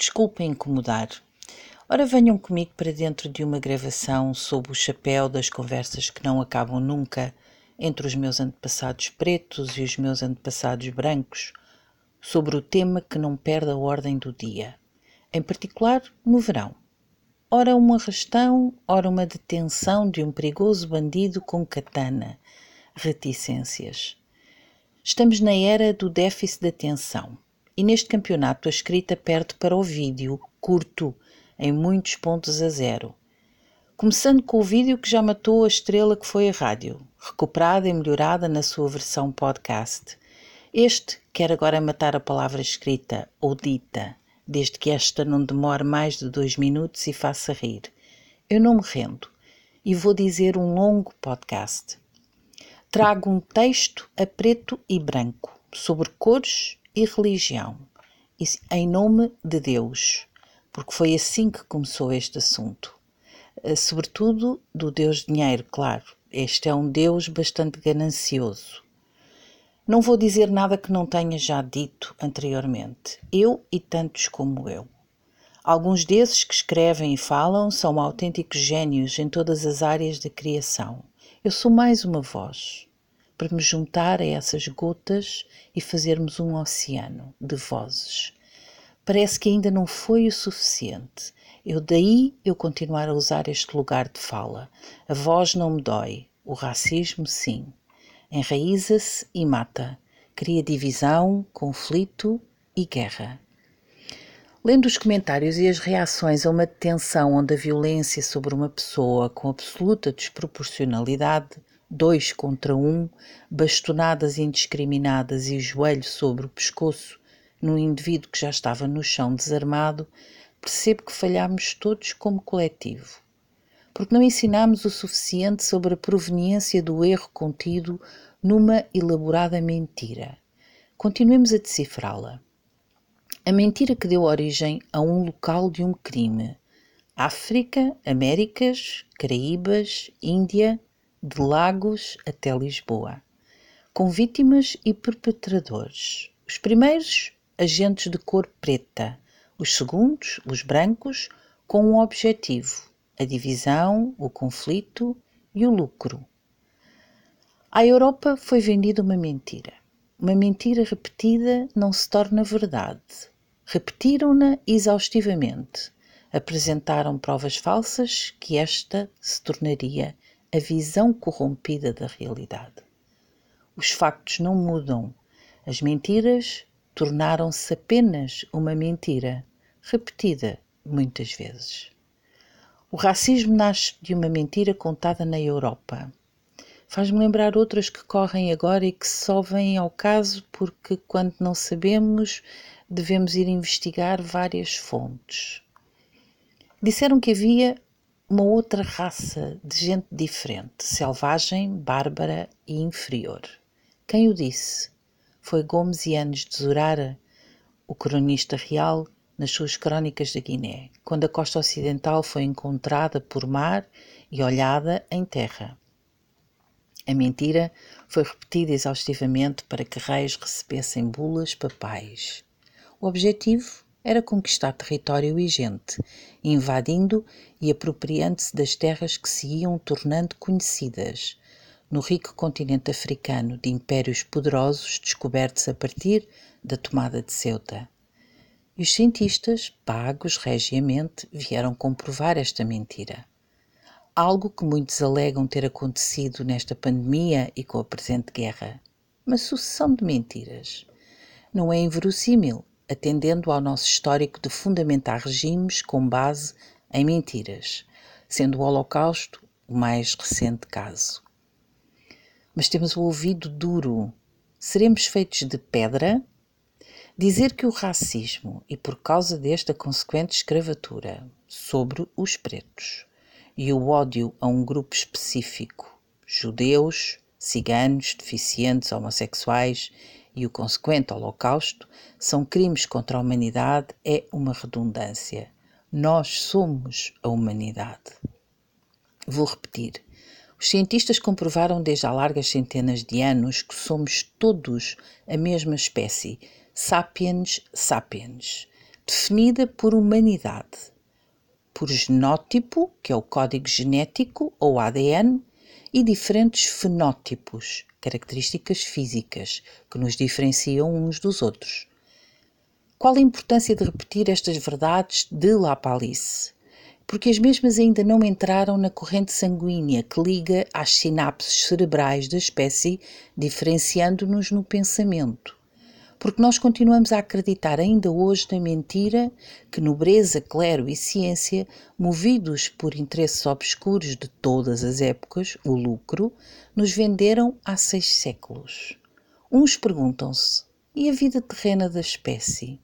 Desculpem incomodar. Ora, venham comigo para dentro de uma gravação sob o chapéu das conversas que não acabam nunca entre os meus antepassados pretos e os meus antepassados brancos, sobre o tema que não perde a ordem do dia, em particular no verão. Ora um arrastão, ora uma detenção de um perigoso bandido com katana. Reticências. Estamos na era do déficit de atenção e neste campeonato a escrita perde para o vídeo, curto, em muitos pontos a zero. Começando com o vídeo que já matou a estrela que foi a rádio, recuperada e melhorada na sua versão podcast. Este quer agora matar a palavra escrita ou dita, desde que esta não demore mais de dois minutos e faça rir. Eu não me rendo e vou dizer um longo podcast. Trago um texto a preto e branco sobre cores e religião, em nome de Deus, porque foi assim que começou este assunto. Eh, sobretudo do Deus Dinheiro, claro. Este é um Deus bastante ganancioso. Não vou dizer nada que não tenha já dito anteriormente, eu e tantos como eu. Alguns desses que escrevem e falam são autênticos gênios em todas as áreas da criação. Eu sou mais uma voz para me juntar a essas gotas e fazermos um oceano de vozes. Parece que ainda não foi o suficiente. Eu daí eu continuar a usar este lugar de fala. A voz não me dói, o racismo sim. Enraiza-se e mata. Cria divisão, conflito e guerra. Lendo os comentários e as reações a uma detenção onde a violência sobre uma pessoa com absoluta desproporcionalidade dois contra um, bastonadas indiscriminadas e joelho sobre o pescoço, num indivíduo que já estava no chão desarmado, percebo que falhámos todos como coletivo. Porque não ensinámos o suficiente sobre a proveniência do erro contido numa elaborada mentira. Continuemos a decifrá-la. A mentira que deu origem a um local de um crime. África, Américas, Caraíbas, Índia, de Lagos até Lisboa, com vítimas e perpetradores. Os primeiros, agentes de cor preta, os segundos, os brancos, com um objetivo: a divisão, o conflito e o lucro. À Europa foi vendida uma mentira. Uma mentira repetida não se torna verdade. Repetiram-na exaustivamente. Apresentaram provas falsas que esta se tornaria a visão corrompida da realidade. Os factos não mudam. As mentiras tornaram-se apenas uma mentira, repetida muitas vezes. O racismo nasce de uma mentira contada na Europa. Faz-me lembrar outras que correm agora e que só vêm ao caso porque, quando não sabemos, devemos ir investigar várias fontes. Disseram que havia uma outra raça de gente diferente, selvagem, bárbara e inferior. Quem o disse? Foi Gomes Yanes de Zurara, o cronista real, nas suas crónicas da Guiné, quando a costa ocidental foi encontrada por mar e olhada em terra. A mentira foi repetida exaustivamente para que reis recebessem bulas papais. O objetivo era conquistar território e gente, invadindo e apropriando-se das terras que se iam tornando conhecidas, no rico continente africano de impérios poderosos descobertos a partir da tomada de Ceuta. E os cientistas, pagos regiamente, vieram comprovar esta mentira. Algo que muitos alegam ter acontecido nesta pandemia e com a presente guerra. Uma sucessão de mentiras. Não é inverossímil atendendo ao nosso histórico de fundamentar regimes com base em mentiras, sendo o Holocausto o mais recente caso. Mas temos o ouvido duro. Seremos feitos de pedra? Dizer que o racismo, e por causa desta consequente escravatura sobre os pretos, e o ódio a um grupo específico, judeus, ciganos, deficientes, homossexuais e o consequente Holocausto são crimes contra a humanidade é uma redundância. Nós somos a humanidade. Vou repetir. Os cientistas comprovaram desde há largas centenas de anos que somos todos a mesma espécie, sapiens sapiens, definida por humanidade, por genótipo, que é o código genético ou ADN, e diferentes fenótipos, características físicas, que nos diferenciam uns dos outros. Qual a importância de repetir estas verdades de La Palisse? Porque as mesmas ainda não entraram na corrente sanguínea que liga às sinapses cerebrais da espécie, diferenciando-nos no pensamento porque nós continuamos a acreditar ainda hoje na mentira que nobreza, clero e ciência, movidos por interesses obscuros de todas as épocas, o lucro, nos venderam há seis séculos. Uns perguntam-se: e a vida terrena da espécie?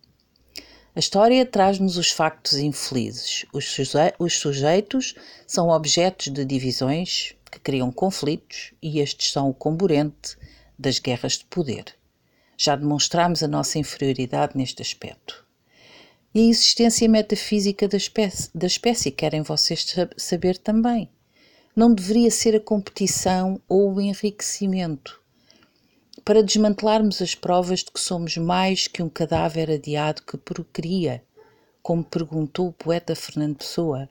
A história traz-nos os factos infelizes. Os, suje os sujeitos são objetos de divisões que criam conflitos e estes são o comburente das guerras de poder. Já demonstramos a nossa inferioridade neste aspecto. E a existência metafísica da espécie, da espécie querem vocês saber também. Não deveria ser a competição ou o enriquecimento. Para desmantelarmos as provas de que somos mais que um cadáver adiado que procria, como perguntou o poeta Fernando Pessoa,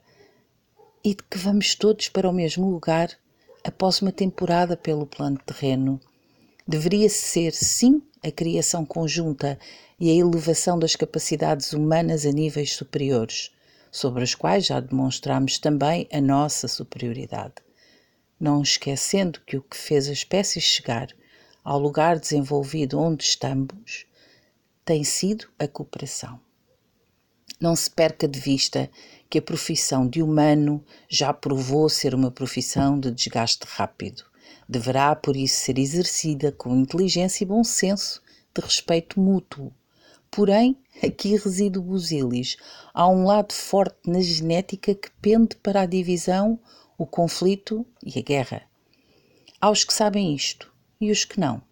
e de que vamos todos para o mesmo lugar após uma temporada pelo plano terreno. Deveria ser, sim, a criação conjunta e a elevação das capacidades humanas a níveis superiores, sobre as quais já demonstramos também a nossa superioridade. Não esquecendo que o que fez a espécie chegar ao lugar desenvolvido onde estamos tem sido a cooperação. Não se perca de vista que a profissão de humano já provou ser uma profissão de desgaste rápido Deverá, por isso, ser exercida com inteligência e bom senso de respeito mútuo. Porém, aqui reside o busilis. Há um lado forte na genética que pende para a divisão, o conflito e a guerra. Há os que sabem isto e os que não.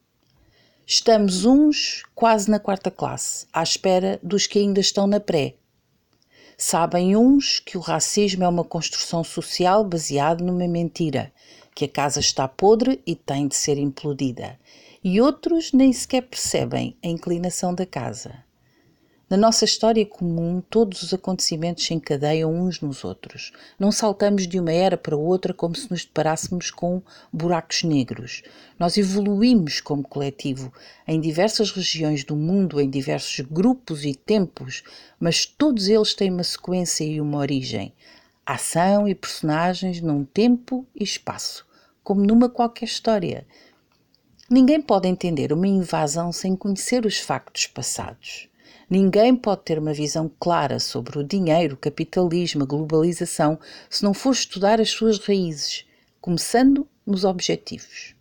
Estamos uns quase na quarta classe, à espera dos que ainda estão na pré. Sabem uns que o racismo é uma construção social baseada numa mentira que a casa está podre e tem de ser implodida, e outros nem sequer percebem a inclinação da casa. Na nossa história comum, todos os acontecimentos se encadeiam uns nos outros. Não saltamos de uma era para outra como se nos deparássemos com buracos negros. Nós evoluímos como coletivo em diversas regiões do mundo, em diversos grupos e tempos, mas todos eles têm uma sequência e uma origem ação e personagens num tempo e espaço, como numa qualquer história. Ninguém pode entender uma invasão sem conhecer os factos passados. Ninguém pode ter uma visão clara sobre o dinheiro, o capitalismo, a globalização, se não for estudar as suas raízes, começando nos objetivos.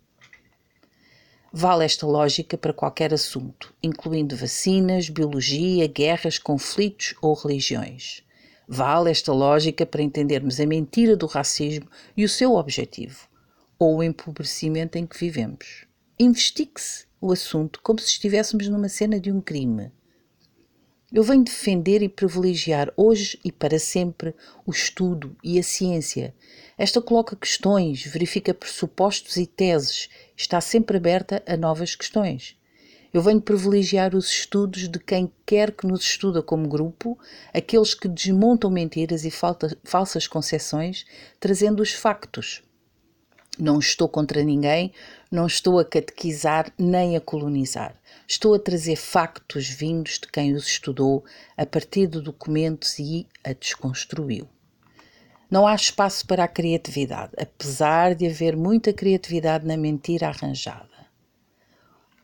Vale esta lógica para qualquer assunto, incluindo vacinas, biologia, guerras, conflitos ou religiões. Vale esta lógica para entendermos a mentira do racismo e o seu objetivo, ou o empobrecimento em que vivemos. Investigue-se o assunto como se estivéssemos numa cena de um crime. Eu venho defender e privilegiar hoje e para sempre o estudo e a ciência. Esta coloca questões, verifica pressupostos e teses, está sempre aberta a novas questões. Eu venho privilegiar os estudos de quem quer que nos estuda como grupo, aqueles que desmontam mentiras e falsas concepções, trazendo os factos. Não estou contra ninguém, não estou a catequizar nem a colonizar. Estou a trazer factos vindos de quem os estudou a partir de documentos e a desconstruiu. Não há espaço para a criatividade, apesar de haver muita criatividade na mentira arranjada.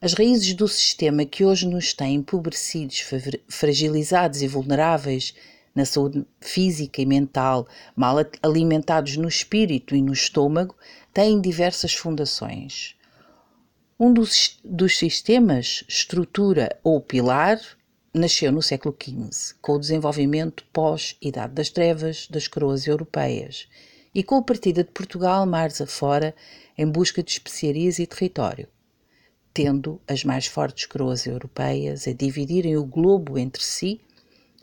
As raízes do sistema que hoje nos tem empobrecidos, fragilizados e vulneráveis na saúde física e mental, mal alimentados no espírito e no estômago, têm diversas fundações. Um dos, dos sistemas, estrutura ou pilar, nasceu no século XV, com o desenvolvimento pós-Idade das Trevas das coroas europeias e com a partida de Portugal mares afora em busca de especiarias e território tendo as mais fortes coroas europeias a dividirem o globo entre si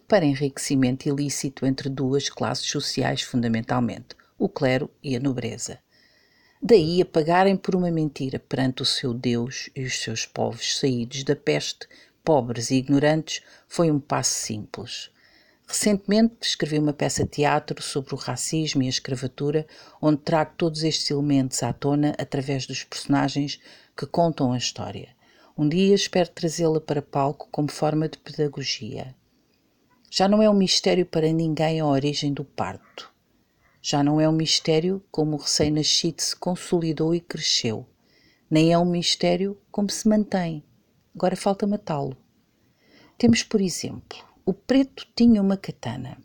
para enriquecimento ilícito entre duas classes sociais fundamentalmente, o clero e a nobreza. Daí a pagarem por uma mentira perante o seu Deus e os seus povos saídos da peste, pobres e ignorantes, foi um passo simples. Recentemente escrevi uma peça de teatro sobre o racismo e a escravatura, onde trago todos estes elementos à tona através dos personagens que contam a história. Um dia espero trazê-la para palco como forma de pedagogia. Já não é um mistério para ninguém a origem do parto. Já não é um mistério como o recém-nascido se consolidou e cresceu. Nem é um mistério como se mantém. Agora falta matá-lo. Temos, por exemplo, o preto tinha uma katana.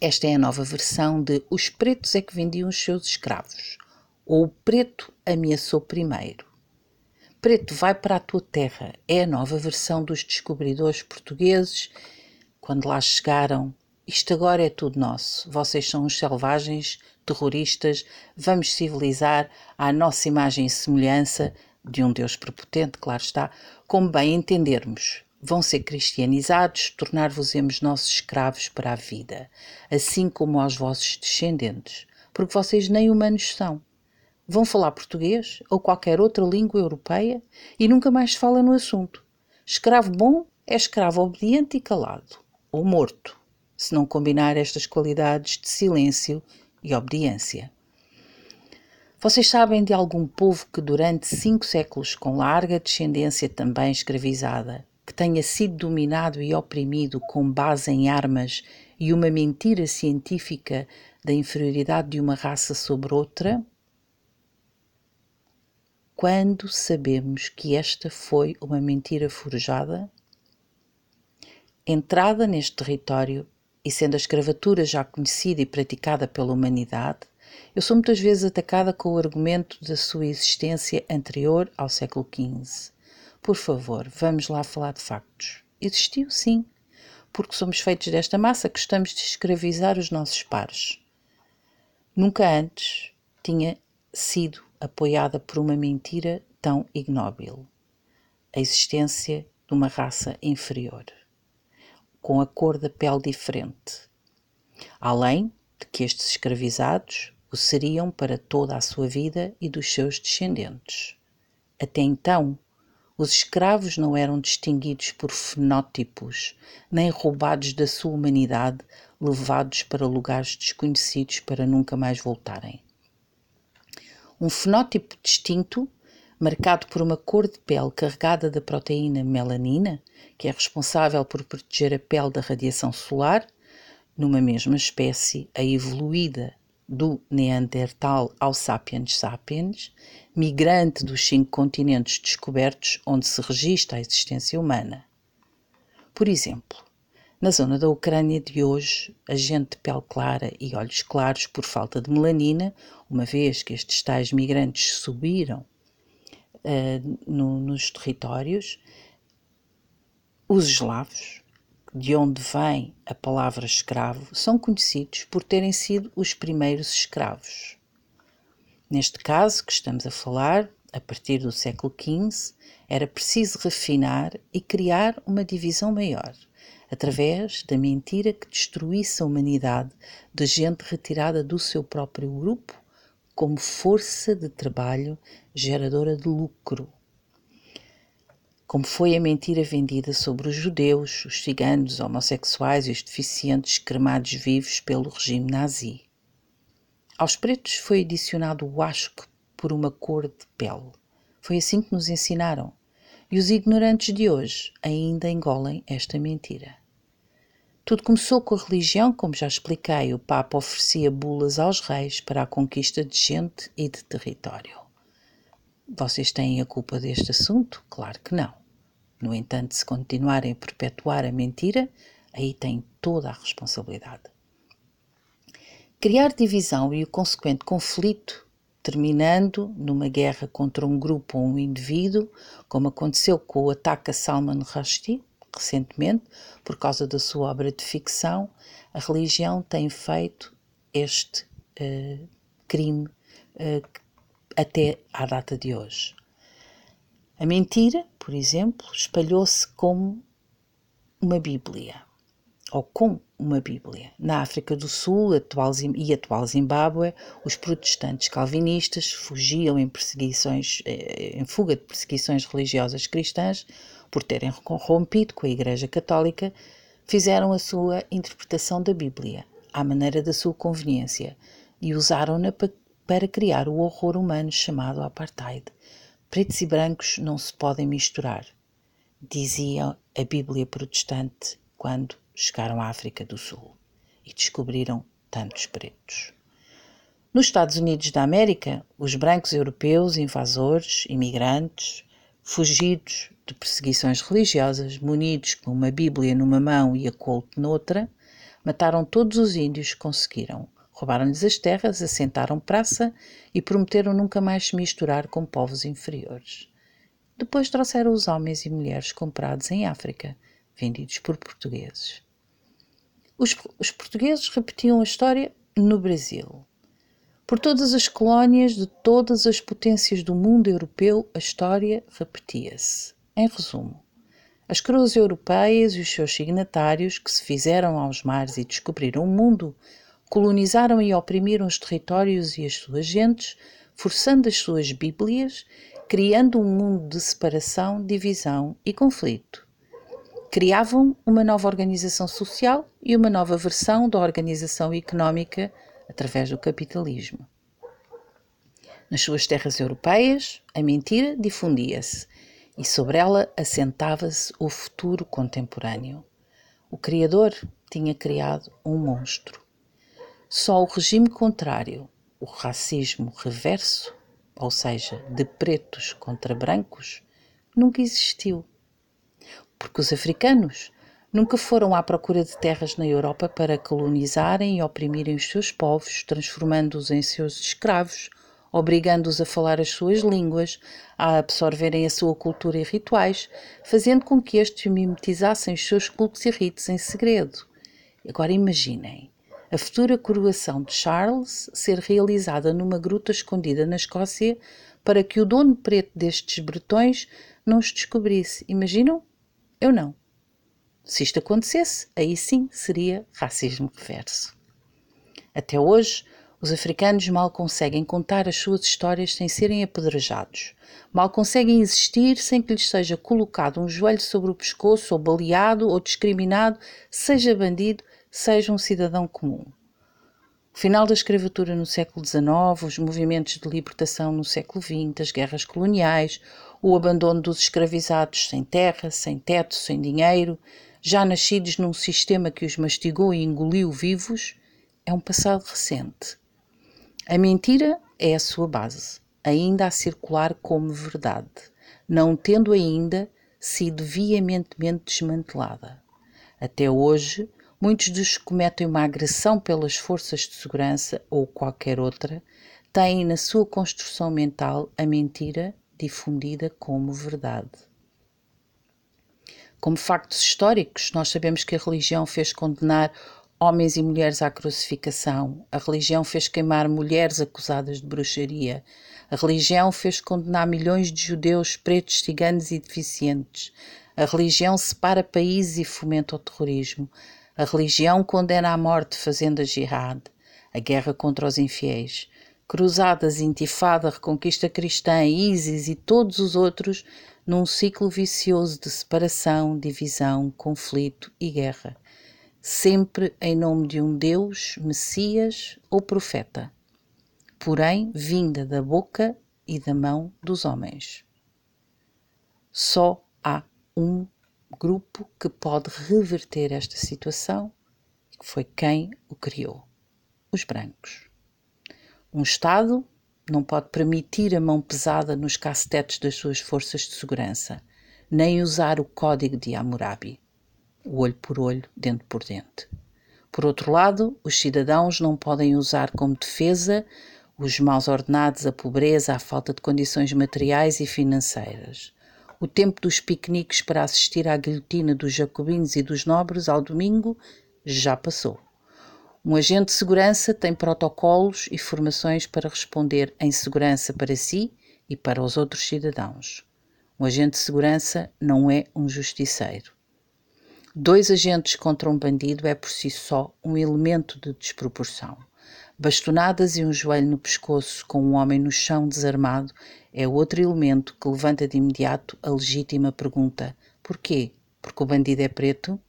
Esta é a nova versão de Os pretos é que vendiam os seus escravos. Ou o preto ameaçou primeiro. Preto vai para a tua terra é a nova versão dos descobridores portugueses. Quando lá chegaram, isto agora é tudo nosso. Vocês são os selvagens, terroristas, vamos civilizar à nossa imagem e semelhança de um Deus prepotente, claro está, como bem entendermos vão ser cristianizados, tornar-vos-emos nossos escravos para a vida, assim como aos vossos descendentes, porque vocês nem humanos são. Vão falar português ou qualquer outra língua europeia e nunca mais se fala no assunto. Escravo bom é escravo obediente e calado, ou morto, se não combinar estas qualidades de silêncio e obediência. Vocês sabem de algum povo que durante cinco séculos, com larga descendência também escravizada, que tenha sido dominado e oprimido com base em armas e uma mentira científica da inferioridade de uma raça sobre outra? Quando sabemos que esta foi uma mentira forjada? Entrada neste território e sendo a escravatura já conhecida e praticada pela humanidade, eu sou muitas vezes atacada com o argumento da sua existência anterior ao século XV. Por favor, vamos lá falar de factos. Existiu, sim, porque somos feitos desta massa, gostamos de escravizar os nossos pares. Nunca antes tinha sido apoiada por uma mentira tão ignóbil a existência de uma raça inferior, com a cor da pele diferente. Além de que estes escravizados o seriam para toda a sua vida e dos seus descendentes. Até então, os escravos não eram distinguidos por fenótipos, nem roubados da sua humanidade, levados para lugares desconhecidos para nunca mais voltarem. Um fenótipo distinto, marcado por uma cor de pele carregada da proteína melanina, que é responsável por proteger a pele da radiação solar, numa mesma espécie, a evoluída do Neandertal ao Sapiens sapiens, migrante dos cinco continentes descobertos onde se registra a existência humana. Por exemplo, na zona da Ucrânia de hoje, a gente de pele clara e olhos claros por falta de melanina, uma vez que estes tais migrantes subiram uh, no, nos territórios, os eslavos, de onde vem a palavra escravo, são conhecidos por terem sido os primeiros escravos. Neste caso que estamos a falar, a partir do século XV, era preciso refinar e criar uma divisão maior, através da mentira que destruísse a humanidade de gente retirada do seu próprio grupo como força de trabalho geradora de lucro como foi a mentira vendida sobre os judeus, os ciganos, os homossexuais e os deficientes cremados vivos pelo regime nazi. Aos pretos foi adicionado o asco por uma cor de pele. Foi assim que nos ensinaram. E os ignorantes de hoje ainda engolem esta mentira. Tudo começou com a religião, como já expliquei. O Papa oferecia bulas aos reis para a conquista de gente e de território. Vocês têm a culpa deste assunto? Claro que não. No entanto, se continuarem a perpetuar a mentira, aí têm toda a responsabilidade. Criar divisão e o consequente conflito, terminando numa guerra contra um grupo ou um indivíduo, como aconteceu com o ataque a Salman Rushdie, recentemente, por causa da sua obra de ficção, a religião tem feito este uh, crime uh, até à data de hoje. A mentira, por exemplo, espalhou-se como uma Bíblia, ou com uma Bíblia. Na África do Sul atual, e atual Zimbábue, os protestantes calvinistas fugiam em perseguições, eh, em fuga de perseguições religiosas cristãs por terem rompido com a Igreja Católica, fizeram a sua interpretação da Bíblia, à maneira da sua conveniência, e usaram-na para criar o horror humano chamado apartheid. Pretos e brancos não se podem misturar, dizia a Bíblia protestante quando chegaram à África do Sul e descobriram tantos pretos. Nos Estados Unidos da América, os brancos europeus, invasores, imigrantes, fugidos de perseguições religiosas, munidos com uma Bíblia numa mão e a colt noutra, mataram todos os índios que conseguiram. Roubaram-lhes as terras, assentaram praça e prometeram nunca mais se misturar com povos inferiores. Depois trouxeram os homens e mulheres comprados em África, vendidos por portugueses. Os, os portugueses repetiam a história no Brasil. Por todas as colónias de todas as potências do mundo europeu, a história repetia-se. Em resumo, as cruzes europeias e os seus signatários, que se fizeram aos mares e descobriram o mundo, colonizaram e oprimiram os territórios e as suas gentes, forçando as suas Bíblias, criando um mundo de separação, divisão e conflito. Criavam uma nova organização social e uma nova versão da organização económica através do capitalismo. Nas suas terras europeias, a mentira difundia-se e sobre ela assentava-se o futuro contemporâneo. O Criador tinha criado um monstro. Só o regime contrário, o racismo reverso, ou seja, de pretos contra brancos, nunca existiu. Porque os africanos nunca foram à procura de terras na Europa para colonizarem e oprimirem os seus povos, transformando-os em seus escravos, obrigando-os a falar as suas línguas, a absorverem a sua cultura e rituais, fazendo com que estes mimetizassem os seus cultos e ritos em segredo. Agora imaginem a futura coroação de Charles ser realizada numa gruta escondida na Escócia para que o dono preto destes bretões não os descobrisse. Imaginam? Eu não. Se isto acontecesse, aí sim seria racismo reverso. Até hoje, os africanos mal conseguem contar as suas histórias sem serem apedrejados. Mal conseguem existir sem que lhes seja colocado um joelho sobre o pescoço, ou baleado, ou discriminado, seja bandido, seja um cidadão comum. O final da escravatura no século XIX, os movimentos de libertação no século XX, as guerras coloniais, o abandono dos escravizados sem terra, sem teto, sem dinheiro, já nascidos num sistema que os mastigou e engoliu vivos, é um passado recente. A mentira é a sua base, ainda a circular como verdade, não tendo ainda sido veementemente desmantelada. Até hoje, Muitos dos que cometem uma agressão pelas forças de segurança ou qualquer outra têm na sua construção mental a mentira difundida como verdade. Como factos históricos, nós sabemos que a religião fez condenar homens e mulheres à crucificação, a religião fez queimar mulheres acusadas de bruxaria, a religião fez condenar milhões de judeus, pretos, ciganos e deficientes, a religião separa países e fomenta o terrorismo, a religião condena à morte fazendo a jihad, a guerra contra os infiéis. Cruzadas, intifada, reconquista cristã, ISIS e todos os outros num ciclo vicioso de separação, divisão, conflito e guerra. Sempre em nome de um Deus, Messias ou profeta, porém vinda da boca e da mão dos homens. Só há um grupo que pode reverter esta situação, que foi quem o criou: os brancos. Um Estado não pode permitir a mão pesada nos cacetetes das suas forças de segurança, nem usar o código de Hammurabi, o olho por olho, dente por dente. Por outro lado, os cidadãos não podem usar como defesa os maus ordenados, a pobreza, a falta de condições materiais e financeiras. O tempo dos piqueniques para assistir à guilhotina dos jacobinos e dos nobres ao domingo já passou. Um agente de segurança tem protocolos e formações para responder em segurança para si e para os outros cidadãos. Um agente de segurança não é um justiceiro. Dois agentes contra um bandido é por si só um elemento de desproporção. Bastonadas e um joelho no pescoço com um homem no chão desarmado é outro elemento que levanta de imediato a legítima pergunta: porquê? Porque o bandido é preto?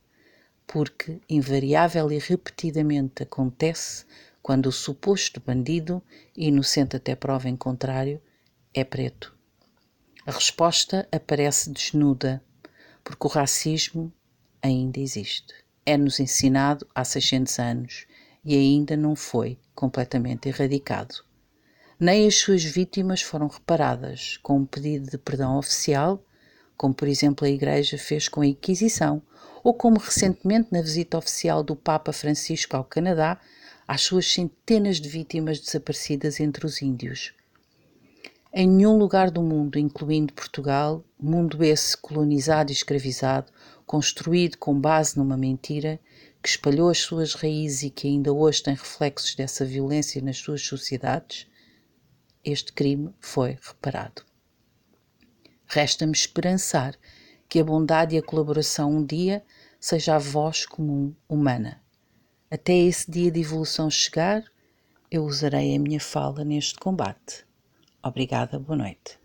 Porque invariável e repetidamente acontece quando o suposto bandido, inocente até prova em contrário, é preto. A resposta aparece desnuda, porque o racismo ainda existe. É-nos ensinado há 600 anos e ainda não foi completamente erradicado. Nem as suas vítimas foram reparadas com um pedido de perdão oficial, como por exemplo a Igreja fez com a Inquisição, ou como recentemente na visita oficial do Papa Francisco ao Canadá às suas centenas de vítimas desaparecidas entre os índios. Em nenhum lugar do mundo, incluindo Portugal, mundo esse colonizado e escravizado, construído com base numa mentira, que espalhou as suas raízes e que ainda hoje tem reflexos dessa violência nas suas sociedades, este crime foi reparado. Resta-me esperançar que a bondade e a colaboração um dia seja a voz comum humana. Até esse dia de evolução chegar, eu usarei a minha fala neste combate. Obrigada, boa noite.